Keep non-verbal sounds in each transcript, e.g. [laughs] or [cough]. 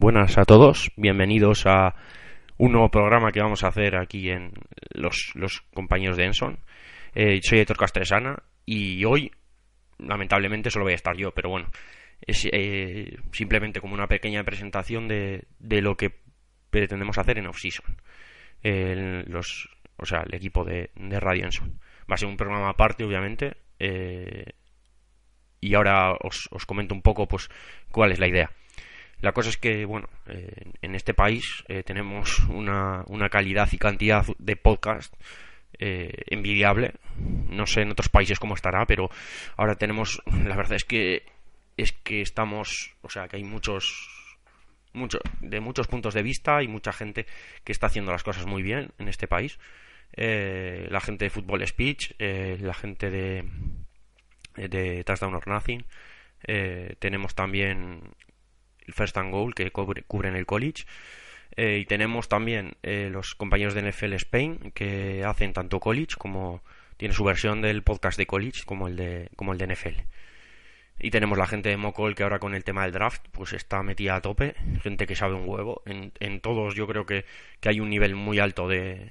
Buenas a todos, bienvenidos a un nuevo programa que vamos a hacer aquí en los, compañeros de Enson. Eh, soy Héctor Castresana y hoy, lamentablemente, solo voy a estar yo, pero bueno, es eh, simplemente como una pequeña presentación de, lo que pretendemos hacer en off-season. o sea, el equipo de, de Radio Enson. Va a ser un programa aparte, obviamente, eh, y ahora os, os comento un poco pues cuál es la idea. La cosa es que, bueno, eh, en este país eh, tenemos una, una, calidad y cantidad de podcast eh, envidiable. No sé en otros países cómo estará, pero ahora tenemos, la verdad es que es que estamos, o sea, que hay muchos mucho, de muchos puntos de vista y mucha gente que está haciendo las cosas muy bien en este país. la gente de Football Speech, la gente de, de Touchdown or Nothing. tenemos también First and Goal que cubren el college. Eh, y tenemos también eh, los compañeros de NFL Spain que hacen tanto college como tiene su versión del podcast de college como el de, como el de NFL. Y tenemos la gente de Mocol que ahora con el tema del draft pues está metida a tope, gente que sabe un huevo. En, en todos yo creo que, que, hay un nivel muy alto de,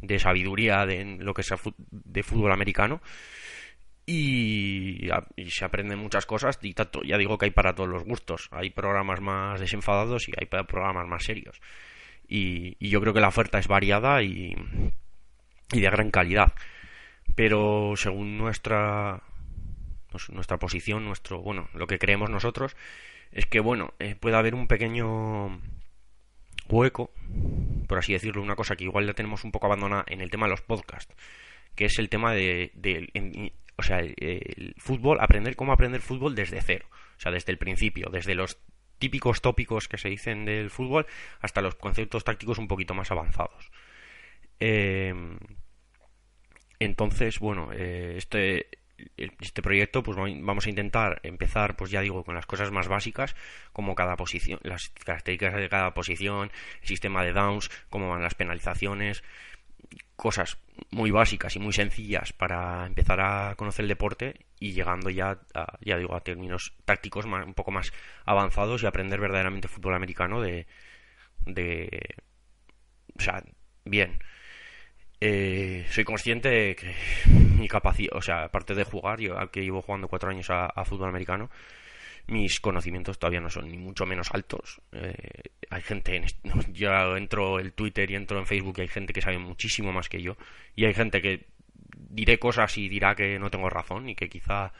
de sabiduría de lo que sea de fútbol americano y, se aprenden muchas cosas y tanto, ya digo que hay para todos los gustos. Hay programas más desenfadados y hay programas más serios. Y, yo creo que la oferta es variada y, y, de gran calidad. Pero según nuestra pues, nuestra posición, nuestro bueno, lo que creemos nosotros es que bueno, eh, puede haber un pequeño hueco, por así decirlo, una cosa que igual la tenemos un poco abandonada en el tema de los podcasts, que es el tema de, de o sea, el, fútbol, aprender cómo aprender fútbol desde cero, o sea, desde el principio, desde los típicos tópicos que se dicen del fútbol hasta los conceptos tácticos un poquito más avanzados. Eh, entonces, bueno, eh, este, este proyecto, pues vamos a intentar empezar, pues ya digo, con las cosas más básicas, como cada posición, las características de cada posición, el sistema de downs, cómo van las penalizaciones, cosas muy básicas y muy sencillas para empezar a conocer el deporte y llegando ya a, ya digo a términos tácticos un poco más avanzados y aprender verdaderamente fútbol americano de de o sea bien. Eh, soy consciente de que mi capacidad o sea aparte de jugar yo que llevo jugando cuatro años a fútbol americano mis conocimientos todavía no son ni mucho menos altos. Eh, hay gente, en, [laughs] yo entro el Twitter y entro en Facebook hay gente que sabe muchísimo más que yo. Y hay gente que diré cosas y dirá que no tengo razón y que quizá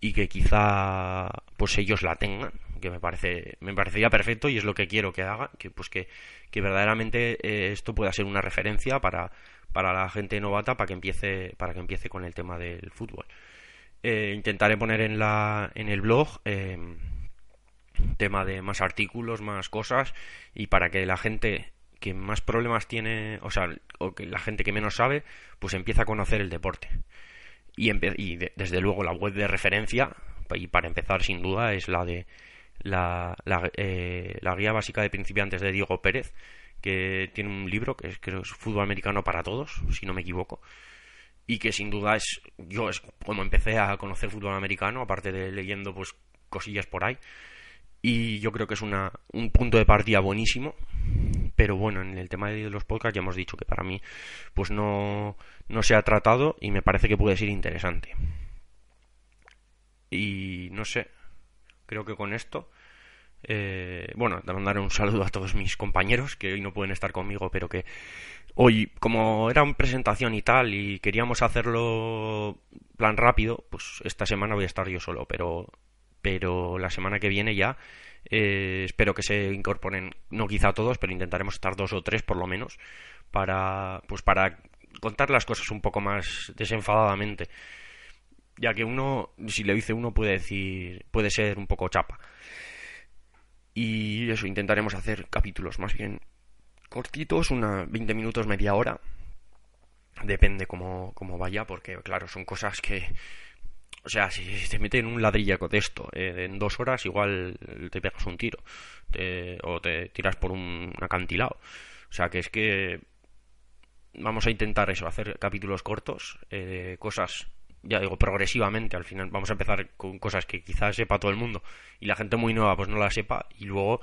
y que quizá pues ellos la tengan que me parece me parecería perfecto y es lo que quiero que haga que pues que, que verdaderamente eh, esto pueda ser una referencia para para la gente novata para que empiece para que empiece con el tema del fútbol eh, intentaré poner en, la, en el blog eh, tema de más artículos, más cosas y para que la gente que más problemas tiene, o sea, o que la gente que menos sabe, pues empiece a conocer el deporte. Y, y desde luego la web de referencia, y para empezar sin duda, es la de la, eh, la guía básica de principiantes de Diego Pérez, que tiene un libro que es, que es Fútbol Americano para Todos, si no me equivoco y que sin duda es yo es como empecé a conocer fútbol americano aparte de leyendo pues cosillas por ahí. Y yo creo que es una, un punto de partida buenísimo. Pero bueno en el tema de los podcasts ya hemos dicho que para mí pues no no se ha tratado y me parece que puede ser interesante. Y no sé creo que con esto eh, bueno, mandar un saludo a todos mis compañeros que hoy no pueden estar conmigo, pero que hoy, como era una presentación y tal, y queríamos hacerlo plan rápido, pues esta semana voy a estar yo solo, pero, pero la semana que viene ya eh, espero que se incorporen, no quizá todos, pero intentaremos estar dos o tres por lo menos, para, pues para contar las cosas un poco más desenfadadamente. Ya que uno, si le dice uno, puede decir, puede ser un poco chapa. Y eso, intentaremos hacer capítulos más bien cortitos, una 20 minutos, media hora. Depende cómo, cómo vaya, porque claro, son cosas que o sea, si te meten un ladrillaco de esto eh, en dos horas, igual te pegas un tiro o te tiras por un acantilado. O sea, que es que vamos a intentar eso, hacer capítulos cortos, eh, cosas, ya digo, progresivamente. Al final vamos a empezar con cosas que quizás sepa todo el mundo y la gente muy nueva pues no la sepa y luego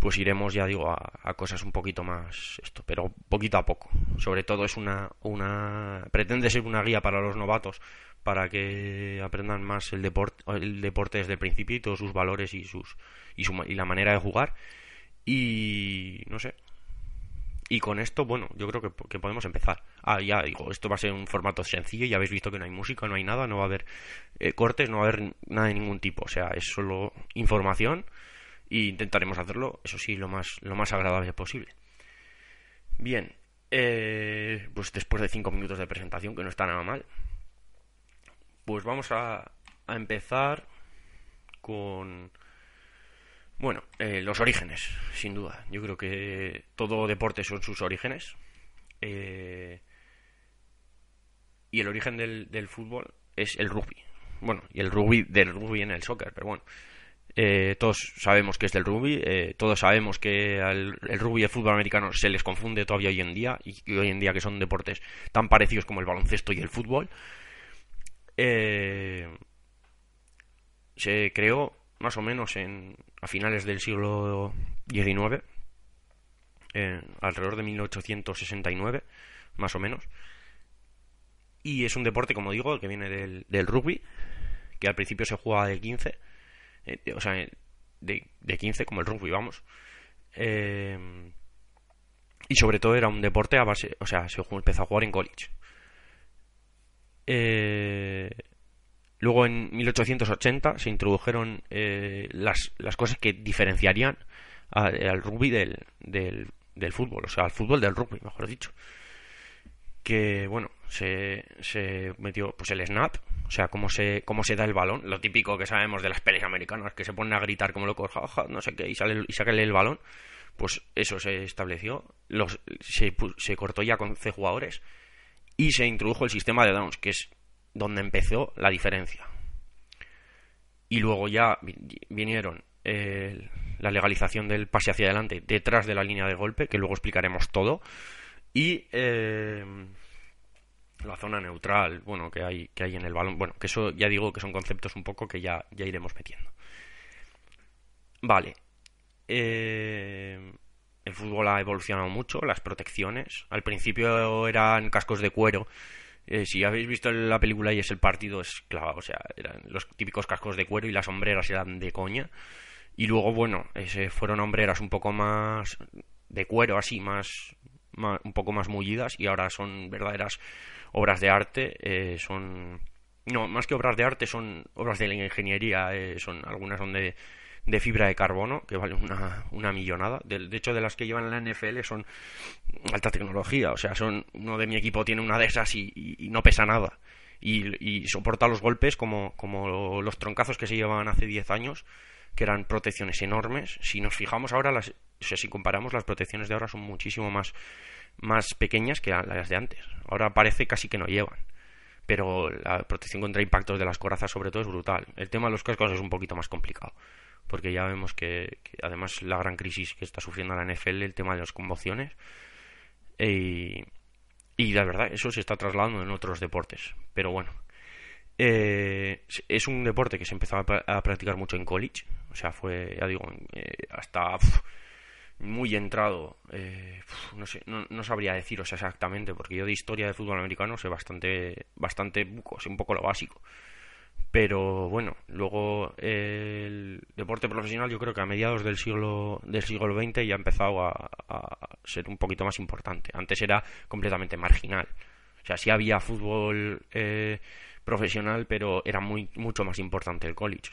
pues iremos, ya digo, a, cosas un poquito más esto, pero poquito a poco. Sobre todo es una, una, pretende ser una guía para los novatos para que aprendan más el deporte, el deporte desde el principio y todos sus valores y sus y, su, y la manera de jugar y no sé. Y con esto, bueno, yo creo que, podemos empezar. Ah, ya digo, esto va a ser un formato sencillo, ya habéis visto que no hay música, no hay nada, no va a haber eh, cortes, no va a haber nada de ningún tipo, o sea, es solo información y intentaremos hacerlo, eso sí, lo más, lo más agradable posible. Bien, eh, pues después de cinco minutos de presentación, que no está nada mal, pues vamos a, a empezar con, bueno, eh, los orígenes, sin duda. Yo creo que todo deporte son sus orígenes. Eh, y el origen del, del, fútbol es el rugby. Bueno, y el rugby del rugby en el soccer, pero bueno. Eh, todos sabemos que es del rugby, eh, todos sabemos que el rugby y el fútbol americano se les confunde todavía hoy en día, y, hoy en día que son deportes tan parecidos como el baloncesto y el fútbol. Eh, se creó más o menos en, a finales del siglo XIX, alrededor de 1869, más o menos. Y es un deporte, como digo, que viene del, del rugby, que al principio se jugaba de 15 eh, o sea, de, de 15 como el rugby, vamos. Eh, y sobre todo era un deporte a base, o sea, se empezó a jugar en college. Eh, luego en 1880 se introdujeron las, las, cosas que diferenciarían al rugby del, del, del, fútbol, o sea, al fútbol del rugby, mejor dicho. Que bueno, se, metió pues el snap, o sea, cómo se, cómo se da el balón, lo típico que sabemos de las pelis americanas, que se ponen a gritar como locos, jaja, no sé qué, y, sale, y sacan el balón, pues eso se estableció, los, se, se cortó ya con C jugadores y se introdujo el sistema de downs, que es donde empezó la diferencia. Y luego ya vinieron eh, la legalización del pase hacia adelante detrás de la línea de golpe, que luego explicaremos todo, y... Eh, la zona neutral, bueno, que hay, que hay en el balón. Bueno, que eso ya digo que son conceptos un poco que ya, ya iremos metiendo. Vale. Eh, el fútbol ha evolucionado mucho, las protecciones. Al principio eran cascos de cuero. Eh, si habéis visto la película y es el partido, es claro, o sea, eran los típicos cascos de cuero y las hombreras eran de coña. Y luego, bueno, fueron hombreras un poco más de cuero, así, más, un poco más mullidas y ahora son verdaderas obras de arte, eh, son... No, más que obras de arte son obras de la ingeniería, eh, son algunas son de, de, fibra de carbono, que valen una, una millonada. De, hecho, de las que llevan la NFL son alta tecnología, o sea, son uno de mi equipo tiene una de esas y, no pesa nada. Y, soporta los golpes como, como los troncazos que se llevaban hace 10 años, que eran protecciones enormes. Si nos fijamos ahora, las, si comparamos, las protecciones de ahora son muchísimo más más pequeñas que las de antes. Ahora parece casi que no llevan. Pero la protección contra impactos de las corazas sobre todo es brutal. El tema de los cascos es un poquito más complicado. Porque ya vemos que, además la gran crisis que está sufriendo la NFL, el tema de las conmociones. y la verdad, eso se está trasladando en otros deportes. Pero bueno. Eh, es un deporte que se empezó a, practicar mucho en college. O sea, fue, ya digo, eh, hasta muy entrado. Eh, no sé, no, sabría deciros exactamente, porque yo de historia de fútbol americano sé bastante, bastante buco, sé un poco lo básico. Pero bueno, luego el deporte profesional yo creo que a mediados del siglo del siglo XX ya ha empezado a, ser un poquito más importante. Antes era completamente marginal. O sea, sí había fútbol eh, profesional, pero era muy mucho más importante el college.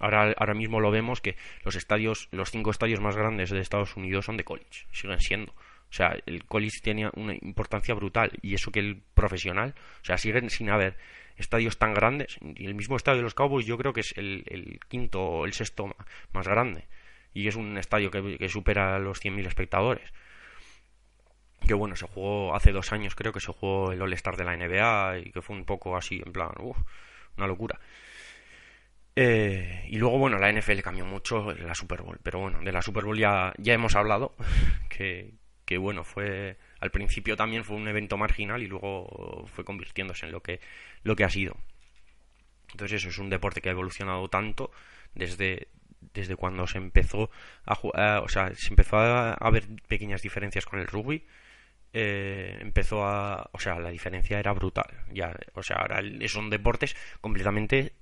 Ahora, ahora mismo lo vemos que los estadios, los cinco estadios más grandes de Estados Unidos son de college, siguen siendo. O sea, el college tiene una importancia brutal y eso que el profesional, o sea, siguen sin haber estadios tan grandes. Y el mismo estadio de los Cowboys yo creo que es el, quinto o el sexto más grande. y es un estadio que, que supera los 100.000 espectadores. Que bueno, se jugó hace dos años, creo que se jugó el All-Star de la NBA y que fue un poco así, en plan, una locura. Eh, y luego, bueno, la NFL cambió mucho la Super Bowl, pero bueno, de la Super Bowl ya, ya hemos hablado, [laughs] que, que bueno, fue al principio también fue un evento marginal y luego fue convirtiéndose en lo que, lo que ha sido. Entonces eso es un deporte que ha evolucionado tanto desde, desde cuando se empezó a jugar, o sea, se empezó a haber pequeñas diferencias con el rugby. Eh, empezó a, o sea, la diferencia era brutal. Ya, o sea, ahora son deportes completamente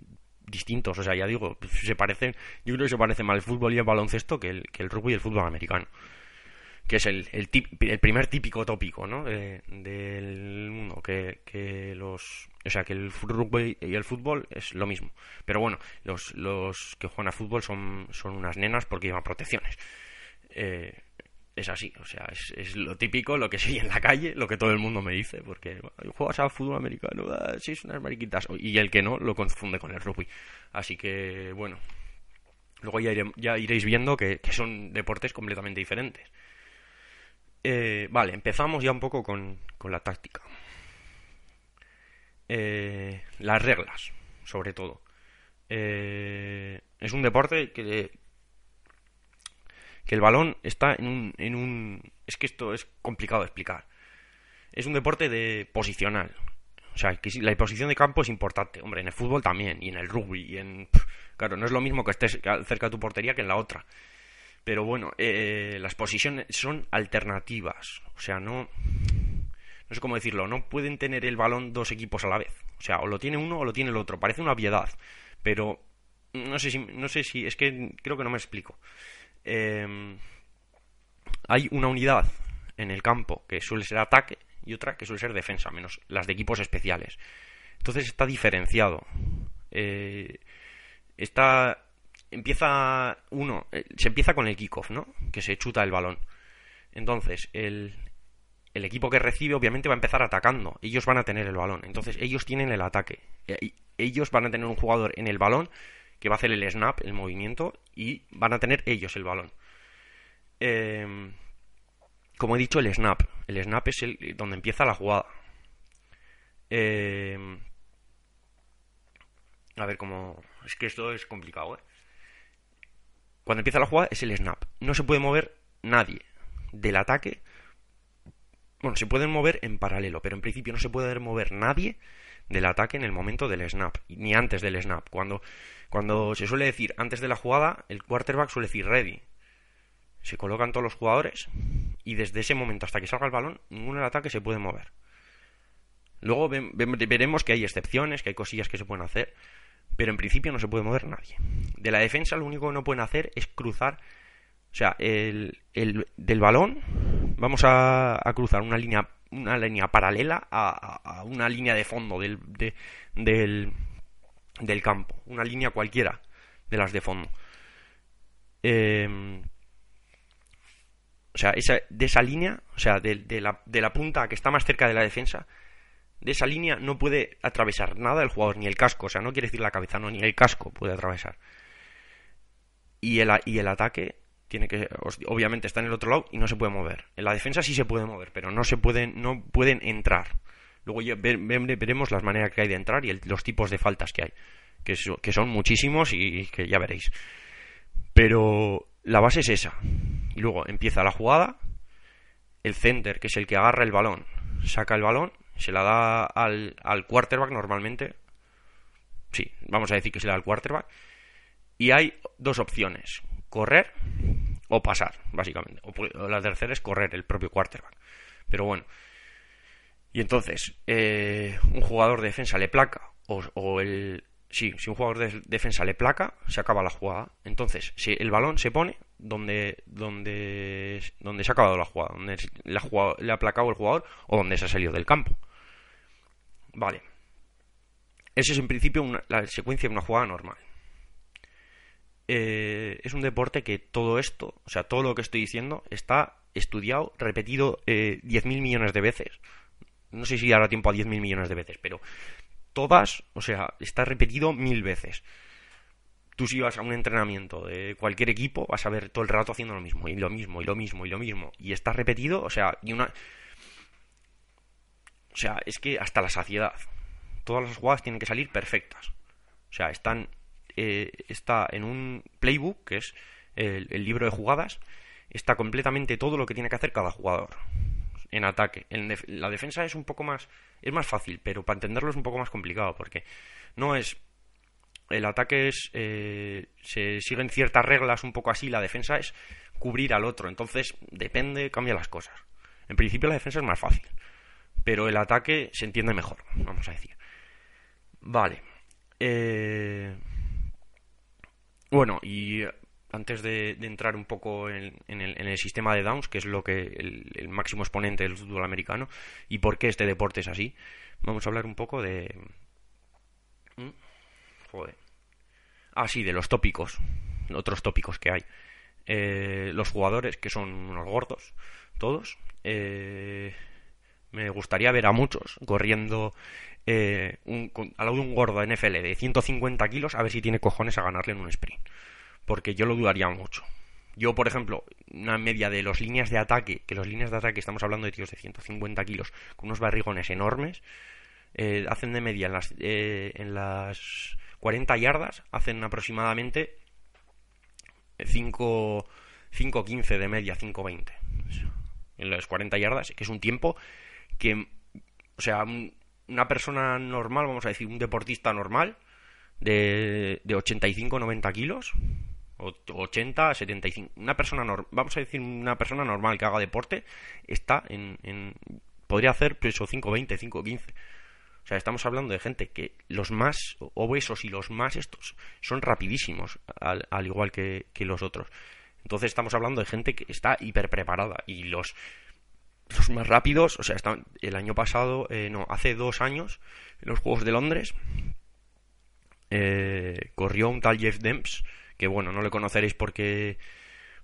distintos. O sea, ya digo, se parecen, yo creo que se parece más el fútbol y el baloncesto que el, que el rugby y el fútbol americano. Que es el, el, primer típico tópico, ¿no? del mundo, que, que los... O sea, que el rugby y el fútbol es lo mismo. Pero bueno, los, los que juegan a fútbol son, son unas nenas porque llevan protecciones. Eh, es así, o sea, es, es, lo típico, lo que soy en la calle, lo que todo el mundo me dice, porque juegas a fútbol americano, ah, sí, unas mariquitas, y el que no lo confunde con el rugby. Así que, bueno, luego ya, ya iréis viendo que, son deportes completamente diferentes. Eh, vale, empezamos ya un poco con, con la táctica. Eh, las reglas, sobre todo. Eh, es un deporte que, que el balón está en un, en un... Es que esto es complicado de explicar. Es un deporte de posicional. O sea, que la posición de campo es importante. Hombre, en el fútbol también, y en el rugby, y en... Claro, no es lo mismo que estés cerca de tu portería que en la otra. Pero bueno, eh, las posiciones son alternativas. O sea, no... No sé cómo decirlo. No pueden tener el balón dos equipos a la vez. O sea, o lo tiene uno o lo tiene el otro. Parece una obviedad. Pero... No sé si... No sé si... Es que creo que no me explico. Em, hay una unidad en el campo que suele ser ataque y otra que suele ser defensa, menos las de equipos especiales. Entonces está diferenciado. Eh, está empieza uno, eh, se empieza con el kickoff, ¿no? Que se chuta el balón. Entonces, el, el equipo que recibe obviamente va a empezar atacando. Ellos van a tener el balón. Entonces, ellos tienen el ataque. Eh, ellos van a tener un jugador en el balón que va a hacer el snap, el movimiento, y van a tener ellos el balón. Em, como he dicho, el snap. El snap es el donde empieza la jugada. Em, a ver cómo... Es que esto es complicado, ¿eh? Cuando empieza la jugada es el snap. No se puede mover nadie del ataque. Bueno, se pueden mover en paralelo, pero en principio no se puede mover nadie del ataque en el momento del snap, ni antes del snap. Cuando cuando se suele decir antes de la jugada, el quarterback suele decir ready. Se colocan todos los jugadores y desde ese momento hasta que salga el balón, ninguno del ataque se puede mover. Luego veremos que hay excepciones, que hay cosillas que se pueden hacer, pero en principio no se puede mover nadie. De la defensa lo único que no pueden hacer es cruzar, o sea, el, del balón vamos a, cruzar una línea, una línea paralela a, una línea de fondo del, del, del campo, una línea cualquiera de las de fondo. Em, o sea, esa, de esa línea, o sea, de, la, de la punta que está más cerca de la defensa, de esa línea no puede atravesar nada el jugador, ni el casco, o sea, no quiere decir la cabeza, no, ni el casco puede atravesar. Y el, y el ataque tiene que, obviamente está en el otro lado y no se puede mover. En la defensa sí se puede mover, pero no se pueden, no pueden entrar. Luego ya veremos las maneras que hay de entrar y los tipos de faltas que hay, que, son muchísimos y que ya veréis. Pero la base es esa. Y luego empieza la jugada, el center, que es el que agarra el balón, saca el balón, se la da al, al quarterback normalmente. Sí, vamos a decir que se da al quarterback. Y hay dos opciones, correr o pasar, básicamente. O, la tercera es correr el propio quarterback. Pero bueno, y entonces, eh, un jugador de defensa le placa, o, el. Sí, si un jugador de defensa le placa, se acaba la jugada. Entonces, si el balón se pone donde, donde, donde se ha acabado la jugada, donde le ha placado el jugador o donde se ha salido del campo. Vale. Esa es en principio la secuencia de una jugada normal. Eh, es un deporte que todo esto, o sea, todo lo que estoy diciendo, está estudiado, repetido eh, 10.000 millones de veces no sé si dará tiempo a 10.000 millones de veces, pero todas, o sea, está repetido mil veces. tú si vas a un entrenamiento de cualquier equipo, vas a ver todo el rato haciendo lo mismo, y lo mismo, y lo mismo, y lo mismo. Y está repetido, o sea, y una... O sea, es que hasta la saciedad. Todas las jugadas tienen que salir perfectas. O sea, están... Eh, está en un playbook, que es el, libro de jugadas, está completamente todo lo que tiene que hacer cada jugador en ataque. La defensa es un poco más... Es más fácil, pero para entenderlo es un poco más complicado, porque no es el ataque es eh, se siguen ciertas reglas un poco así la defensa es cubrir al otro. Entonces depende cambia las cosas. En principio la defensa es más fácil pero el ataque se entiende mejor vamos a decir. Vale eh, bueno y antes de, entrar un poco en, el, sistema de downs que es lo que el, máximo exponente del fútbol americano y por qué este deporte es así vamos a hablar un poco de ¿Mm? Ah, sí, de los tópicos. Otros tópicos que hay. Eh, los jugadores, que son unos gordos, todos. Eh, me gustaría ver a muchos corriendo eh, al lado de un gordo NFL de 150 kilos a ver si tiene cojones a ganarle en un sprint. Porque yo lo dudaría mucho. Yo, por ejemplo, una media de los líneas de ataque, que los líneas de ataque estamos hablando de tíos de 150 kilos con unos barrigones enormes, hacen de media en las, en las 40 yardas hacen aproximadamente 5.15 de media, 5.20. En las 40 yardas, que es un tiempo que, o sea, una persona normal, vamos a decir, un deportista normal, de, de 85-90 kilos, 80, 75, una persona, vamos a decir, una persona normal que haga deporte, está en, podría hacer pues, 5.20, 5.15. O sea, estamos hablando de gente que los más obesos y los más estos son rapidísimos, al, igual que, los otros. Entonces estamos hablando de gente que está hiper preparada y los, los más rápidos, o sea, el año pasado, eh, no, hace dos años, en los Juegos de Londres, eh, corrió un tal Jeff Demps, bueno, no le conoceréis porque,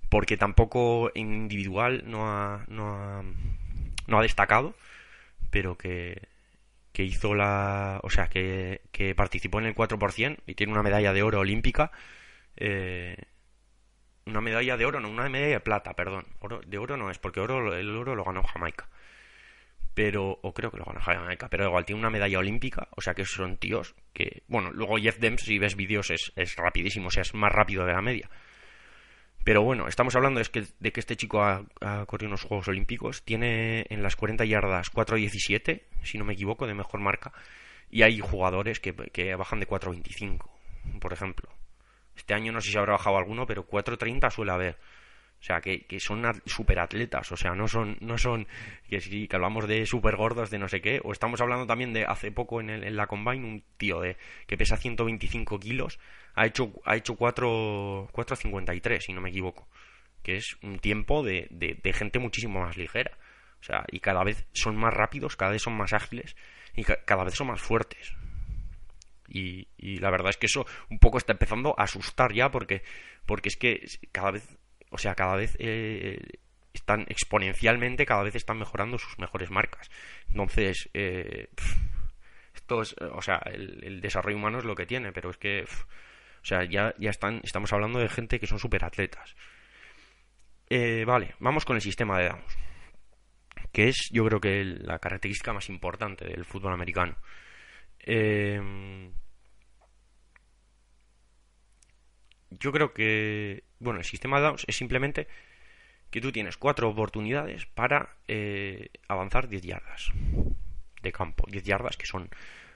porque tampoco individual no ha, no ha, no ha destacado, pero que que hizo la. O sea, que, que participó en el 4% y tiene una medalla de oro olímpica. Eh, una medalla de oro, no, una medalla de plata, perdón. Oro, de oro no es, porque oro, el oro lo ganó Jamaica. Pero, o creo que lo ganó Jamaica, pero igual tiene una medalla olímpica, o sea que son tíos que. Bueno, luego Jeff Dems, si ves vídeos, es, es rapidísimo, o sea, es más rápido de la media. Pero bueno, estamos hablando de que, este chico ha, corrido unos Juegos Olímpicos. Tiene en las 40 yardas 4.17, si no me equivoco, de mejor marca. Y hay jugadores que, que bajan de 4.25, por ejemplo. Este año no sé si habrá bajado alguno, pero 4.30 suele haber. O sea, que, que son superatletas, o sea, no son, no son, que sí, que hablamos de super gordos, de no sé qué, o estamos hablando también de hace poco en, el, en la Combine, un tío de que pesa 125 kilos, ha hecho, ha hecho 4.53, si no me equivoco, que es un tiempo de, de, gente muchísimo más ligera. O sea, y cada vez son más rápidos, cada vez son más ágiles y cada vez son más fuertes. Y, y, la verdad es que eso un poco está empezando a asustar ya porque, porque es que cada vez o sea, cada vez eh, están exponencialmente, cada vez están mejorando sus mejores marcas. Entonces, eh, esto es, o sea, el, desarrollo humano es lo que tiene, pero es que, o sea, ya, ya están, estamos hablando de gente que son superatletas. Eh, vale, vamos con el sistema de Downs, que es, yo creo que la característica más importante del fútbol americano. Eh, yo creo que, bueno, el sistema de Downs es simplemente que tú tienes cuatro oportunidades para eh, avanzar 10 yardas de campo. 10 yardas que son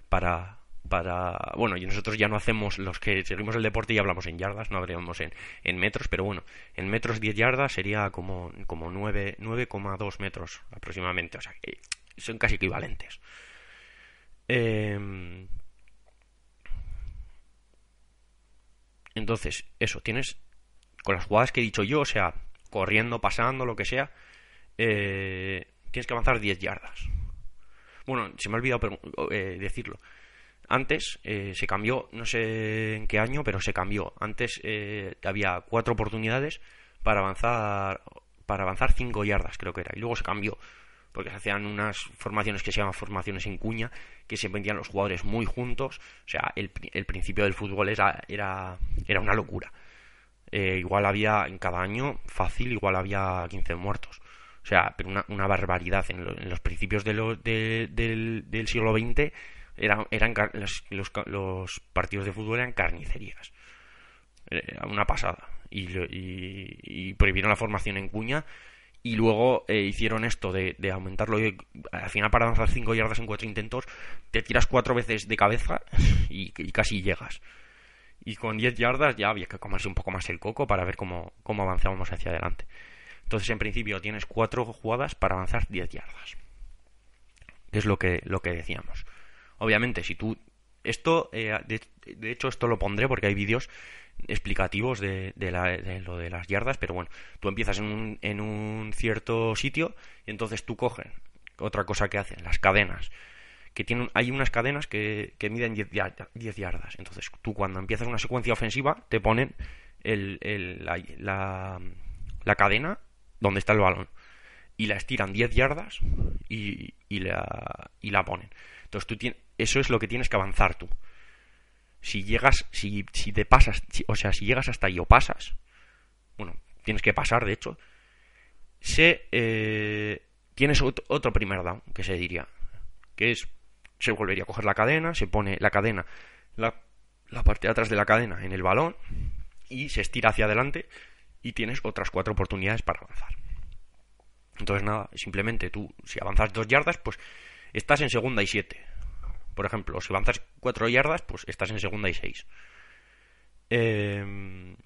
para, para... Bueno, y nosotros ya no hacemos, los que seguimos el deporte y hablamos en yardas, no habríamos en, en metros, pero bueno, en metros 10 yardas sería como, como 9,2 metros aproximadamente, o sea, que son casi equivalentes. Eh, Entonces, eso, tienes con las jugadas que he dicho yo, o sea, corriendo, pasando, lo que sea, eh, tienes que avanzar 10 yardas. Bueno, se me ha olvidado eh, decirlo. Antes eh, se cambió, no sé en qué año, pero se cambió. Antes había cuatro oportunidades para avanzar para avanzar 5 yardas, creo que era. Y luego se cambió porque se hacían unas formaciones que se llaman formaciones en cuña, que se vendían los jugadores muy juntos, o sea, el, el principio del fútbol era, era, era una locura. Eh, igual había en cada año, fácil, igual había 15 muertos. O sea, una, una barbaridad. En, los principios de del, del, siglo XX eran, eran los, los, partidos de fútbol eran carnicerías. Una pasada. Y, y, prohibieron la formación en cuña y luego eh, hicieron esto de, aumentarlo y al final para avanzar 5 yardas en 4 intentos te tiras cuatro veces de cabeza y, casi llegas y con 10 yardas ya había que comerse un poco más el coco para ver cómo, cómo avanzábamos hacia adelante. Entonces en principio tienes 4 jugadas para avanzar 10 yardas que es lo que, lo que decíamos. Obviamente si tú esto eh, de, de hecho esto lo pondré porque hay vídeos explicativos de, lo de las yardas, pero bueno, tú empiezas en un, en un cierto sitio y entonces tú coges otra cosa que hacen, las cadenas, que tienen, hay unas cadenas que, que miden 10, yardas. Entonces tú cuando empiezas una secuencia ofensiva te ponen el, el, la, la, cadena donde está el balón y la estiran 10 yardas y, y, la, y la ponen. Entonces tú tienes, eso es lo que tienes que avanzar tú si llegas, si, si te pasas, o sea, si llegas hasta ahí o pasas, bueno, tienes que pasar, de hecho, se, eh, tienes otro, primer down, que se diría, que es, se volvería a coger la cadena, se pone la cadena, la, la parte de atrás de la cadena en el balón, y se estira hacia adelante, y tienes otras cuatro oportunidades para avanzar. Entonces nada, simplemente tú, si avanzas dos yardas, pues estás en segunda y siete. Por ejemplo, si avanzas 4 yardas, pues estás en segunda y 6. Em,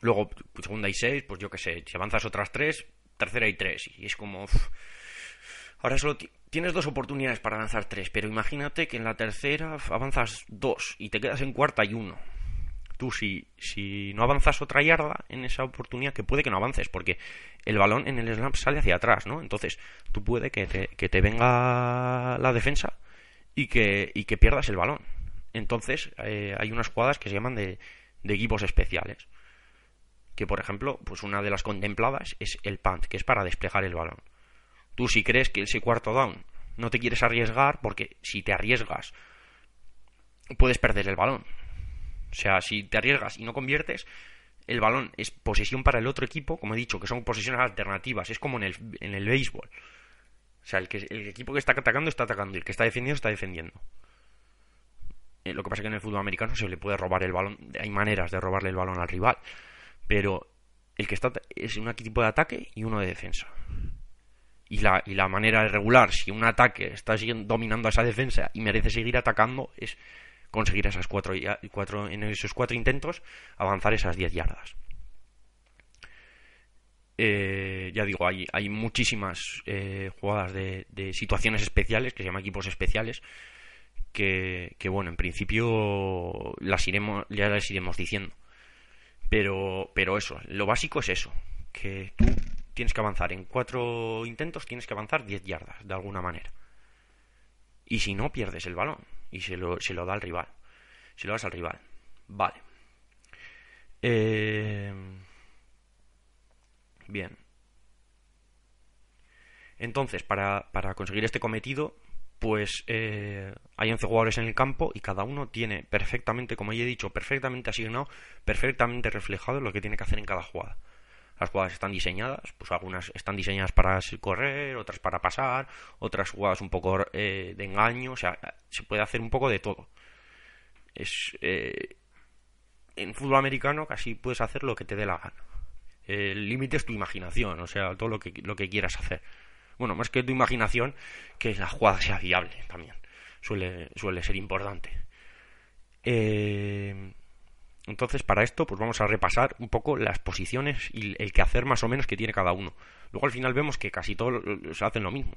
luego, segunda y 6, pues yo qué sé, si avanzas otras 3, tercera y 3. Y es como... Ahora solo tienes dos oportunidades para avanzar 3, pero imagínate que en la tercera avanzas 2 y te quedas en cuarta y 1. Tú si, si no avanzas otra yarda en esa oportunidad, que puede que no avances, porque el balón en el snap sale hacia atrás, ¿no? Entonces, tú puede que te, que te venga la defensa y que, y que pierdas el balón. Entonces eh, hay unas jugadas que se llaman de, de, equipos especiales. Que por ejemplo, pues una de las contempladas es el punt, que es para desplegar el balón. Tú si crees que ese cuarto down no te quieres arriesgar, porque si te arriesgas puedes perder el balón. O sea, si te arriesgas y no conviertes, el balón es posesión para el otro equipo, como he dicho, que son posesiones alternativas, es como en el, en el béisbol. O sea, el, que, el equipo que está atacando está atacando y el que está defendiendo está defendiendo. Eh, lo que pasa es que en el fútbol americano se le puede robar el balón. Hay maneras de robarle el balón al rival. Pero el que está es un equipo de ataque y uno de defensa. Y la, y la manera de regular, si un ataque está dominando a esa defensa y merece seguir atacando, es conseguir esas cuatro, cuatro en esos cuatro intentos avanzar esas diez yardas. Eh, ya digo, hay, hay muchísimas eh, jugadas de, situaciones especiales, que se llaman equipos especiales, que, bueno, en principio las iremos, ya las iremos diciendo. Pero, pero eso, lo básico es eso, que tú tienes que avanzar en cuatro intentos, tienes que avanzar 10 yardas, de alguna manera. Y si no, pierdes el balón y se lo, se lo da al rival. Se lo das al rival. Vale. Eh Bien. Entonces, para, conseguir este cometido, pues eh, hay 11 jugadores en el campo y cada uno tiene perfectamente, como ya he dicho, perfectamente asignado, perfectamente reflejado lo que tiene que hacer en cada jugada. Las jugadas están diseñadas, pues algunas están diseñadas para correr, otras para pasar, otras jugadas un poco eh, de engaño, o sea, se puede hacer un poco de todo. Es, eh, en fútbol americano casi puedes hacer lo que te dé la gana el límite es tu imaginación, o sea, todo lo que, lo que quieras hacer. Bueno, más que tu imaginación, que la jugada sea viable también. Suele, suele ser importante. Eh, entonces, para esto, pues vamos a repasar un poco las posiciones y el que hacer más o menos que tiene cada uno. Luego al final vemos que casi todos hacen lo mismo,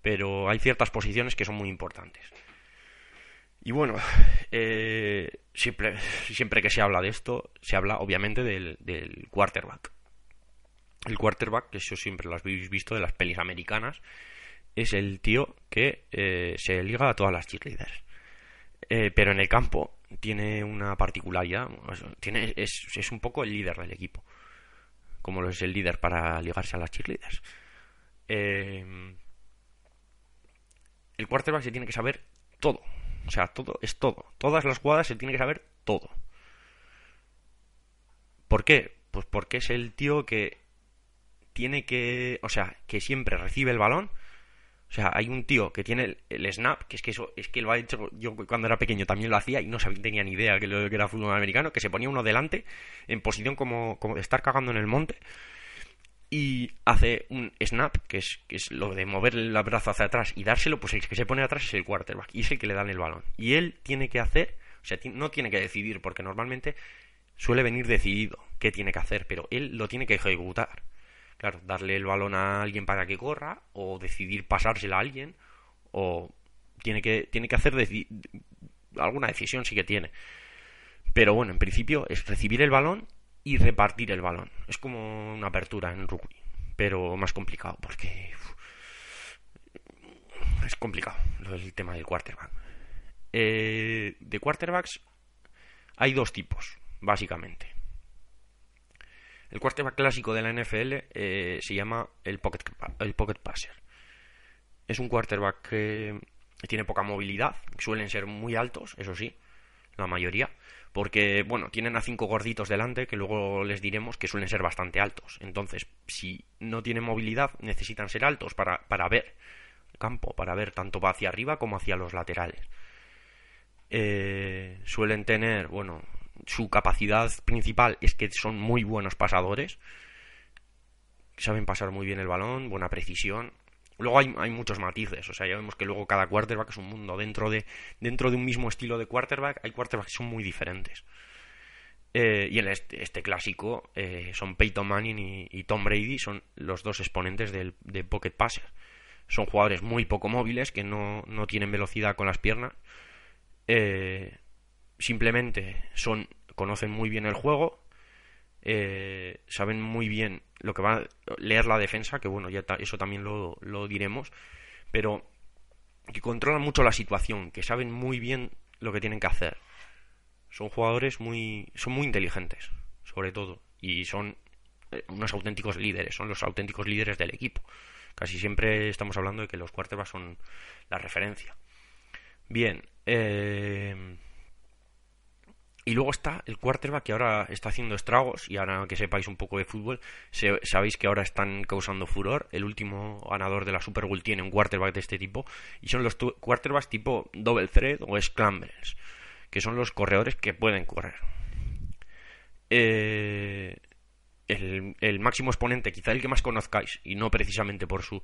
pero hay ciertas posiciones que son muy importantes. Y bueno, eh, siempre, siempre que se habla de esto, se habla obviamente del, del quarterback. El quarterback, que eso siempre lo habéis visto de las pelis americanas, es el tío que eh, se liga a todas las cheerleaders. Eh, pero en el campo tiene una particularidad, tiene, es, es, un poco el líder del equipo, como lo es el líder para ligarse a las cheerleaders. Eh, el quarterback se tiene que saber todo. O sea, todo es todo. Todas las jugadas se tiene que saber todo. ¿Por qué? Pues porque es el tío que tiene que, o sea, que siempre recibe el balón. O sea, hay un tío que tiene el, snap, que es que eso, es que lo ha hecho, yo cuando era pequeño también lo hacía y no sabía, tenía ni idea que, lo, que era fútbol americano, que se ponía uno delante en posición como, como de estar cagando en el monte y hace un snap, que es, que es lo de mover el brazo hacia atrás y dárselo, pues el que se pone atrás es el quarterback y es el que le dan el balón. Y él tiene que hacer, o sea, no tiene que decidir, porque normalmente suele venir decidido qué tiene que hacer, pero él lo tiene que ejecutar. Claro, darle el balón a alguien para que corra, o decidir pasársela a alguien, o tiene que, tiene que hacer alguna decisión sí que tiene. Pero bueno, en principio es recibir el balón y repartir el balón. Es como una apertura en rugby, pero más complicado, porque es complicado el tema del quarterback. Eh, de quarterbacks hay dos tipos, básicamente. El quarterback clásico de la NFL eh, se llama el pocket, passer. Es un quarterback que tiene poca movilidad, suelen ser muy altos, eso sí, la mayoría, porque, bueno, tienen a cinco gorditos delante que luego les diremos que suelen ser bastante altos. Entonces, si no tienen movilidad, necesitan ser altos para, para ver campo, para ver tanto hacia arriba como hacia los laterales. Eh, suelen tener, bueno, su capacidad principal es que son muy buenos pasadores, saben pasar muy bien el balón, buena precisión. Luego hay, hay, muchos matices, o sea, ya vemos que luego cada quarterback es un mundo. Dentro de, dentro de un mismo estilo de quarterback hay quarterbacks que son muy diferentes. Eh, y en este, este clásico eh, son Peyton Manning y, Tom Brady, son los dos exponentes del, de Pocket Passer. Son jugadores muy poco móviles que no, no tienen velocidad con las piernas. Eh, simplemente son conocen muy bien el juego, eh, saben muy bien lo que va a leer la defensa, que bueno, ya eso también lo, lo diremos, pero que controlan mucho la situación, que saben muy bien lo que tienen que hacer. Son jugadores muy son muy inteligentes, sobre todo, y son eh, unos auténticos líderes, son los auténticos líderes del equipo. Casi siempre estamos hablando de que los quarterbacks son la referencia. Bien, eh, y luego está el quarterback que ahora está haciendo estragos y ahora que sepáis un poco de fútbol, sabéis que ahora están causando furor. El último ganador de la Super Bowl tiene un quarterback de este tipo y son los quarterbacks tipo double thread o scrambles, que son los corredores que pueden correr. Eh, el, el máximo exponente, quizá el que más conozcáis y no precisamente por su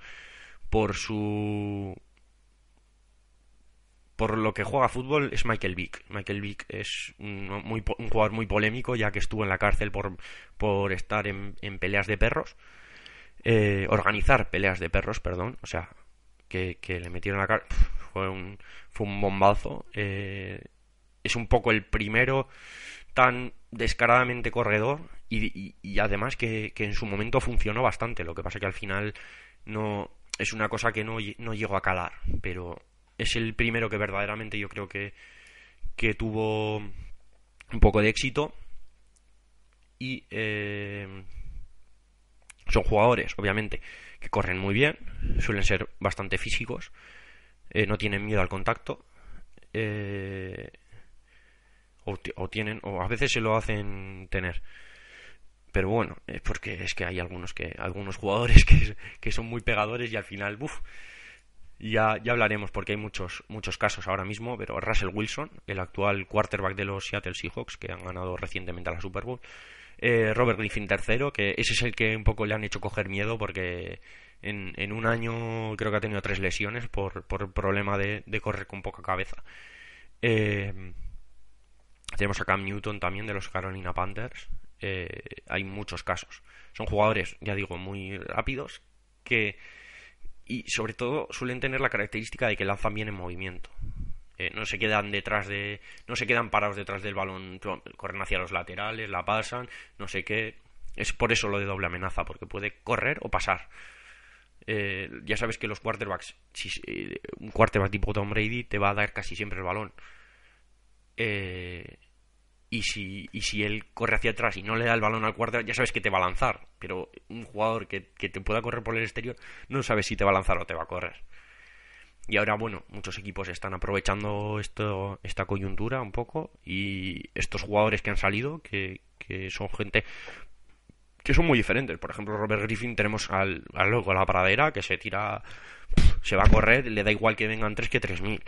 por su por lo que juega fútbol es Michael Vick. Michael Vick es un, muy, un jugador muy polémico, ya que estuvo en la cárcel por, por estar en, peleas de perros. Eh, organizar peleas de perros, perdón. O sea, que, le metieron a la cárcel. Fue un, fue un bombazo. Eh, es un poco el primero tan descaradamente corredor y, además que, que, en su momento funcionó bastante. Lo que pasa que al final no es una cosa que no, no llegó a calar, pero es el primero que verdaderamente yo creo que, que tuvo un poco de éxito. Y eh, son jugadores obviamente que corren muy bien suelen ser bastante físicos eh, no tienen miedo al contacto eh, o, tienen o a veces se lo hacen tener. Pero bueno es porque es que hay algunos que algunos jugadores [laughs] que, que son muy pegadores y al final buf, ya, ya hablaremos porque hay muchos, muchos casos ahora mismo, pero Russell Wilson, el actual quarterback de los Seattle Seahawks, que han ganado recientemente a la Super Bowl, eh, Robert Griffin III, que ese es el que un poco le han hecho coger miedo porque en, en un año creo que ha tenido tres lesiones por, por problema de, de correr con poca cabeza. Eh, tenemos a Cam Newton también de los Carolina Panthers. Eh, hay muchos casos. Son jugadores, ya digo, muy rápidos que y sobre todo suelen tener la característica de que lanzan bien en movimiento. Eh, no se quedan detrás de no se quedan parados detrás del balón corren hacia los laterales la pasan no sé qué. Es por eso lo de doble amenaza porque puede correr o pasar. Eh, ya sabes que los quarterbacks si, eh, un quarterback tipo Tom Brady te va a dar casi siempre el balón. Eh, y si, y si él corre hacia atrás y no le da el balón al quarterback, ya sabes que te va a lanzar. Pero un jugador que, te pueda correr por el exterior, no sabes si te va a lanzar o te va a correr. Y ahora, bueno, muchos equipos están aprovechando esto, esta coyuntura un poco y estos jugadores que han salido, que, que son gente que son muy diferentes. Por ejemplo, Robert Griffin tenemos al, al loco, la pradera, que se tira, se va a correr, le da igual que vengan 3 que 3000.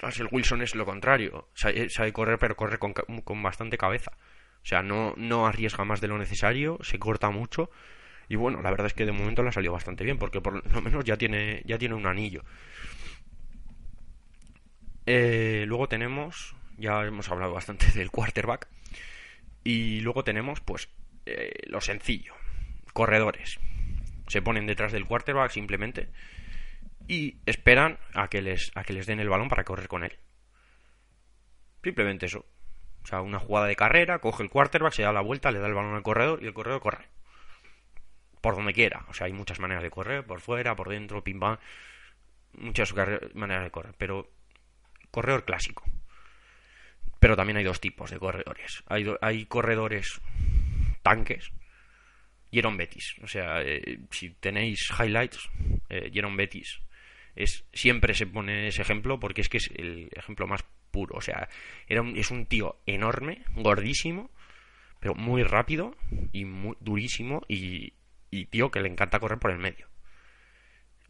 Russell Wilson es lo contrario, sabe, sabe correr, pero corre con, con, bastante cabeza. O sea, no, no arriesga más de lo necesario, se corta mucho. Y bueno, la verdad es que de momento le ha salido bastante bien, porque por lo menos ya tiene, ya tiene un anillo. Eh, luego tenemos, ya hemos hablado bastante [laughs] del quarterback. Y luego tenemos, pues, eh, lo sencillo. Corredores. Se ponen detrás del quarterback simplemente y esperan a que les, a que les den el balón para correr con él. Simplemente eso. O sea, una jugada de carrera, coge el quarterback, se da la vuelta, le da el balón al corredor y el corredor corre. Por donde quiera. O sea, hay muchas maneras de correr, por fuera, por dentro, pim pam. Muchas maneras de correr. Pero corredor clásico. Pero también hay dos tipos de corredores. Hay, hay corredores tanques. Jerome Betis. O sea, eh, si tenéis highlights, eh, Betis es, siempre se pone ese ejemplo porque es que es el ejemplo más puro. O sea, era es un tío enorme, gordísimo, pero muy rápido y muy durísimo y, tío que le encanta correr por el medio.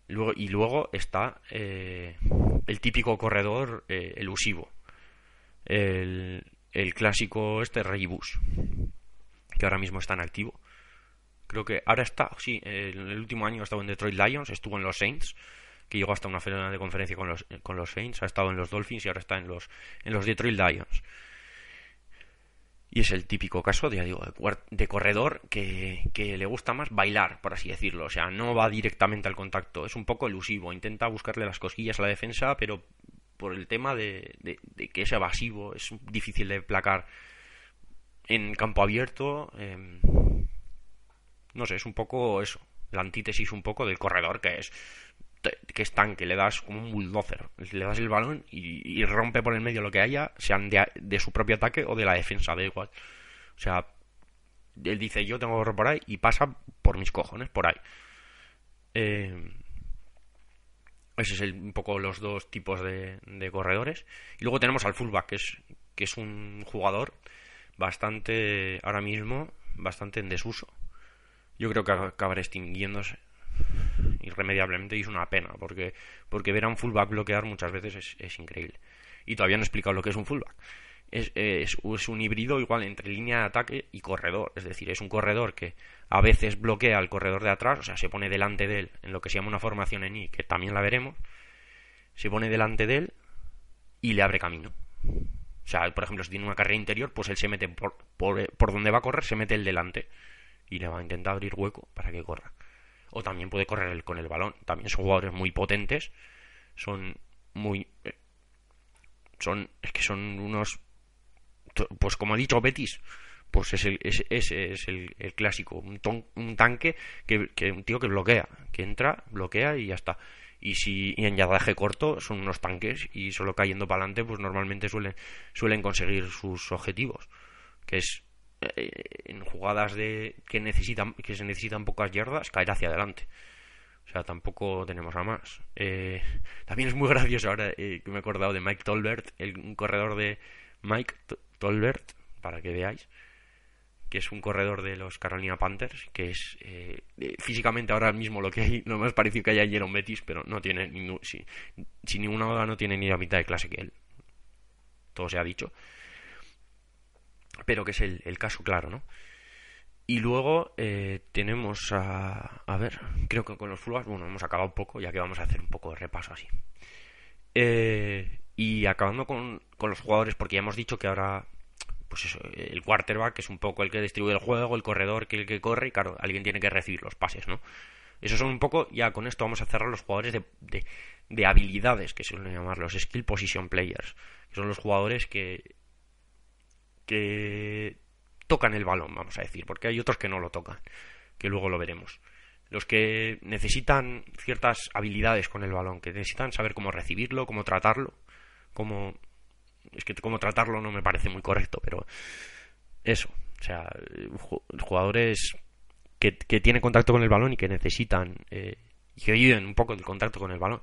Luego, y luego está eh, el típico corredor elusivo. El, el clásico este Rey Bush que ahora mismo está en activo. Creo que ahora está, sí, en el último año ha estado en Detroit Lions, estuvo en los Saints, que llegó hasta una final de conferencia con los, con los Saints, ha estado en los Dolphins y ahora está en los, en los Detroit Lions. Y es el típico caso de, digo, de corredor que, que, le gusta más bailar, por así decirlo. O sea, no va directamente al contacto. Es un poco elusivo. Intenta buscarle las cosquillas a la defensa, pero por el tema de, de, de que es evasivo, es difícil de placar en campo abierto. Em, no sé, es un poco eso. La antítesis un poco del corredor que es que es tanque, le das como un bulldozer, le das el balón y, rompe por el medio lo que haya, sean de, su propio ataque o de la defensa, da igual. O sea, él dice yo tengo que correr por ahí y pasa por mis cojones por ahí. Eh, ese es un poco los dos tipos de, de, corredores. Y luego tenemos al fullback, que es, que es un jugador bastante, ahora mismo, bastante en desuso. Yo creo que acabará extinguiéndose irremediablemente y es una pena, porque, porque ver a un fullback bloquear muchas veces es, increíble. Y todavía no he explicado lo que es un fullback. Es, es, es, un híbrido igual entre línea de ataque y corredor. Es decir, es un corredor que a veces bloquea al corredor de atrás, o sea, se pone delante de él en lo que se llama una formación en I, que también la veremos. Se pone delante de él y le abre camino. O sea, por ejemplo, si tiene una carrera interior, pues él se mete por, por, donde va a correr, se mete el delante y le va a intentar abrir hueco para que corra. O también puede correr con el balón. También son jugadores muy potentes, son muy... Eh, son, es que son unos... Pues como ha dicho Betis, pues es el, ese es, el, clásico, un, un tanque que, que un tío que bloquea, que entra, bloquea y ya está. Y si en yardaje corto son unos tanques y solo cayendo para adelante pues normalmente suelen suelen conseguir sus objetivos que es en jugadas de que necesitan que se necesitan pocas yardas caer hacia adelante o sea tampoco tenemos a más eh, también es muy [laughs] gracioso ahora eh, que me he acordado de Mike Tolbert el un corredor de Mike Tolbert para que veáis que es un corredor de los Carolina Panthers, que es eh, físicamente ahora mismo lo que hay, lo más parecido que hay en Jerome Betis, pero no tiene, ni, si, sin ninguna duda no tiene ni la mitad de clase que él. Todo se ha dicho. Pero que es el, caso claro, ¿no? Y luego eh, tenemos a... A ver, creo que con los fullbacks, bueno, hemos acabado un poco, ya que vamos a hacer un poco de repaso así. Eh, y acabando con, con los jugadores, porque ya hemos dicho que ahora pues eso, el quarterback, que es un poco el que distribuye el juego, el corredor, que el que corre, y claro, alguien tiene que recibir los pases, ¿no? Esos son un poco, ya con esto vamos a cerrar los jugadores de, de, habilidades, que suelen llamar los skill position players, que son los jugadores que, que tocan el balón, vamos a decir, porque hay otros que no lo tocan, que luego lo veremos. Los que necesitan ciertas habilidades con el balón, que necesitan saber cómo recibirlo, cómo tratarlo, cómo es que como tratarlo no me parece muy correcto, pero eso, o sea, jugadores que, tienen contacto con el balón y que necesitan eh, y que viven un poco del contacto con el balón.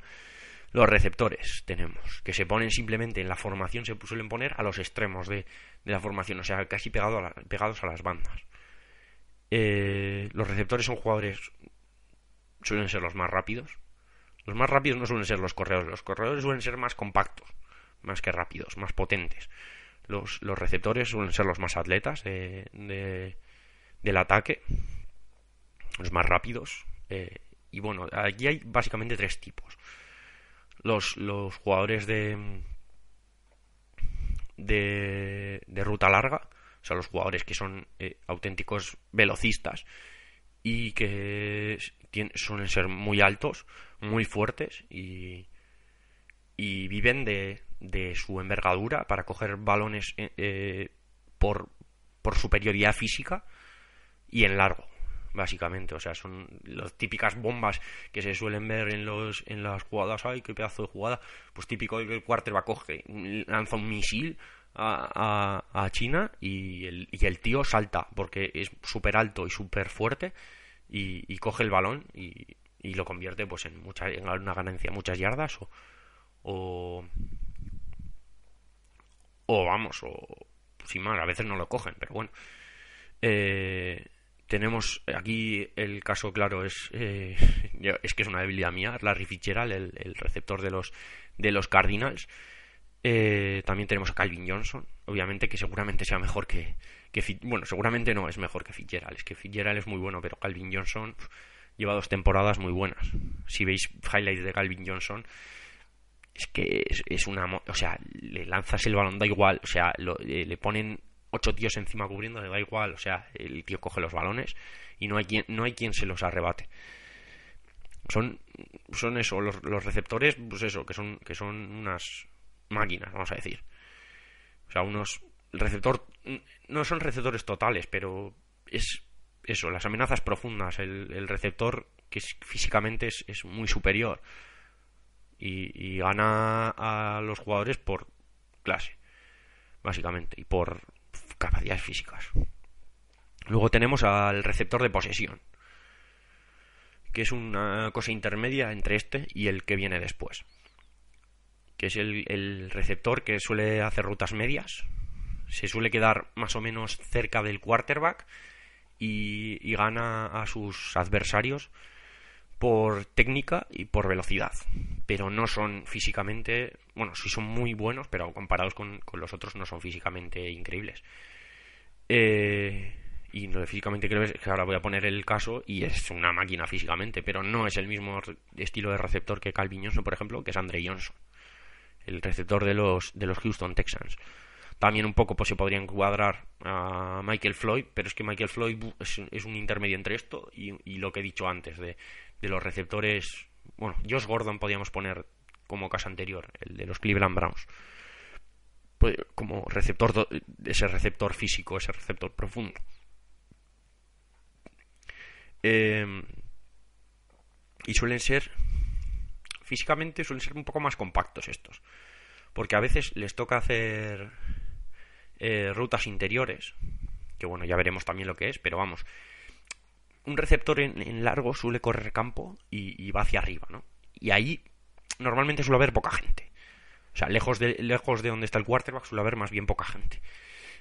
Los receptores tenemos, que se ponen simplemente en la formación, se suelen poner a los extremos de, la formación, o sea, casi pegado pegados a las bandas. Eh, los receptores son jugadores, suelen ser los más rápidos. Los más rápidos no suelen ser los corredores, los corredores suelen ser más compactos, más que rápidos, más potentes. Los, los receptores suelen ser los más atletas de, del ataque, los más rápidos. Eh, y bueno, aquí hay básicamente tres tipos. Los, los jugadores de, de, de ruta larga, o sea, los jugadores que son eh, auténticos velocistas y que suelen ser muy altos, muy fuertes y, y viven de, de su envergadura para coger balones eh, eh, por, por superioridad física y en largo básicamente o sea son las típicas bombas que se suelen ver en los en las jugadas ay qué pedazo de jugada pues típico el quarterback coge lanza un misil a, a, China y el, y el tío salta porque es súper alto y súper fuerte y, coge el balón y, y, lo convierte pues en, mucha, en una ganancia muchas yardas o, o, o vamos, o sin más, a veces no lo cogen, pero bueno. Eh, tenemos aquí el caso claro es eh, [laughs] es que es una debilidad mía Larry Fitzgerald el, el receptor de los de los Cardinals. Eh, también tenemos a Calvin Johnson obviamente que seguramente sea mejor que, que bueno seguramente no es mejor que Fitzgerald es que Fitzgerald es muy bueno pero Calvin Johnson lleva dos temporadas muy buenas. Si veis highlights de Calvin Johnson es que es, una o sea le lanzas el balón da igual o sea eh, le ponen ocho tíos encima cubriendo le da igual o sea el tío coge los balones y no hay quien no hay quien se los arrebate. Son son eso los, receptores pues eso que son que son unas máquinas vamos a decir. O sea unos el receptor no son receptores totales pero es eso las amenazas profundas el, receptor que físicamente es, es muy superior y, gana a los jugadores por clase, básicamente, y por capacidades físicas. Luego tenemos al receptor de posesión, que es una cosa intermedia entre este y el que viene después, que es el, receptor que suele hacer rutas medias, se suele quedar más o menos cerca del quarterback y, gana a sus adversarios por técnica y por velocidad, pero no son físicamente, bueno, sí son muy buenos, pero comparados con, los otros no son físicamente increíbles. Eh, y no físicamente creo que ahora voy a poner el caso y es una máquina físicamente, pero no es el mismo estilo de receptor que Calvin Johnson, por ejemplo, que es Andre Johnson, el receptor de los, de los Houston Texans. También un poco pues, se podría encuadrar a Michael Floyd, pero es que Michael Floyd es, un intermedio entre esto y, y, lo que he dicho antes, de de los receptores, bueno, Josh Gordon podíamos poner como caso anterior, el de los Cleveland Browns. Pues, como receptor, ese receptor físico, ese receptor profundo. Em, y suelen ser, físicamente suelen ser un poco más compactos estos. Porque a veces les toca hacer eh, rutas interiores, que bueno, ya veremos también lo que es, pero vamos, un receptor en, largo suele correr campo y, va hacia arriba, ¿no? Y ahí normalmente suele haber poca gente. O sea, lejos de, lejos de donde está el quarterback suele haber más bien poca gente.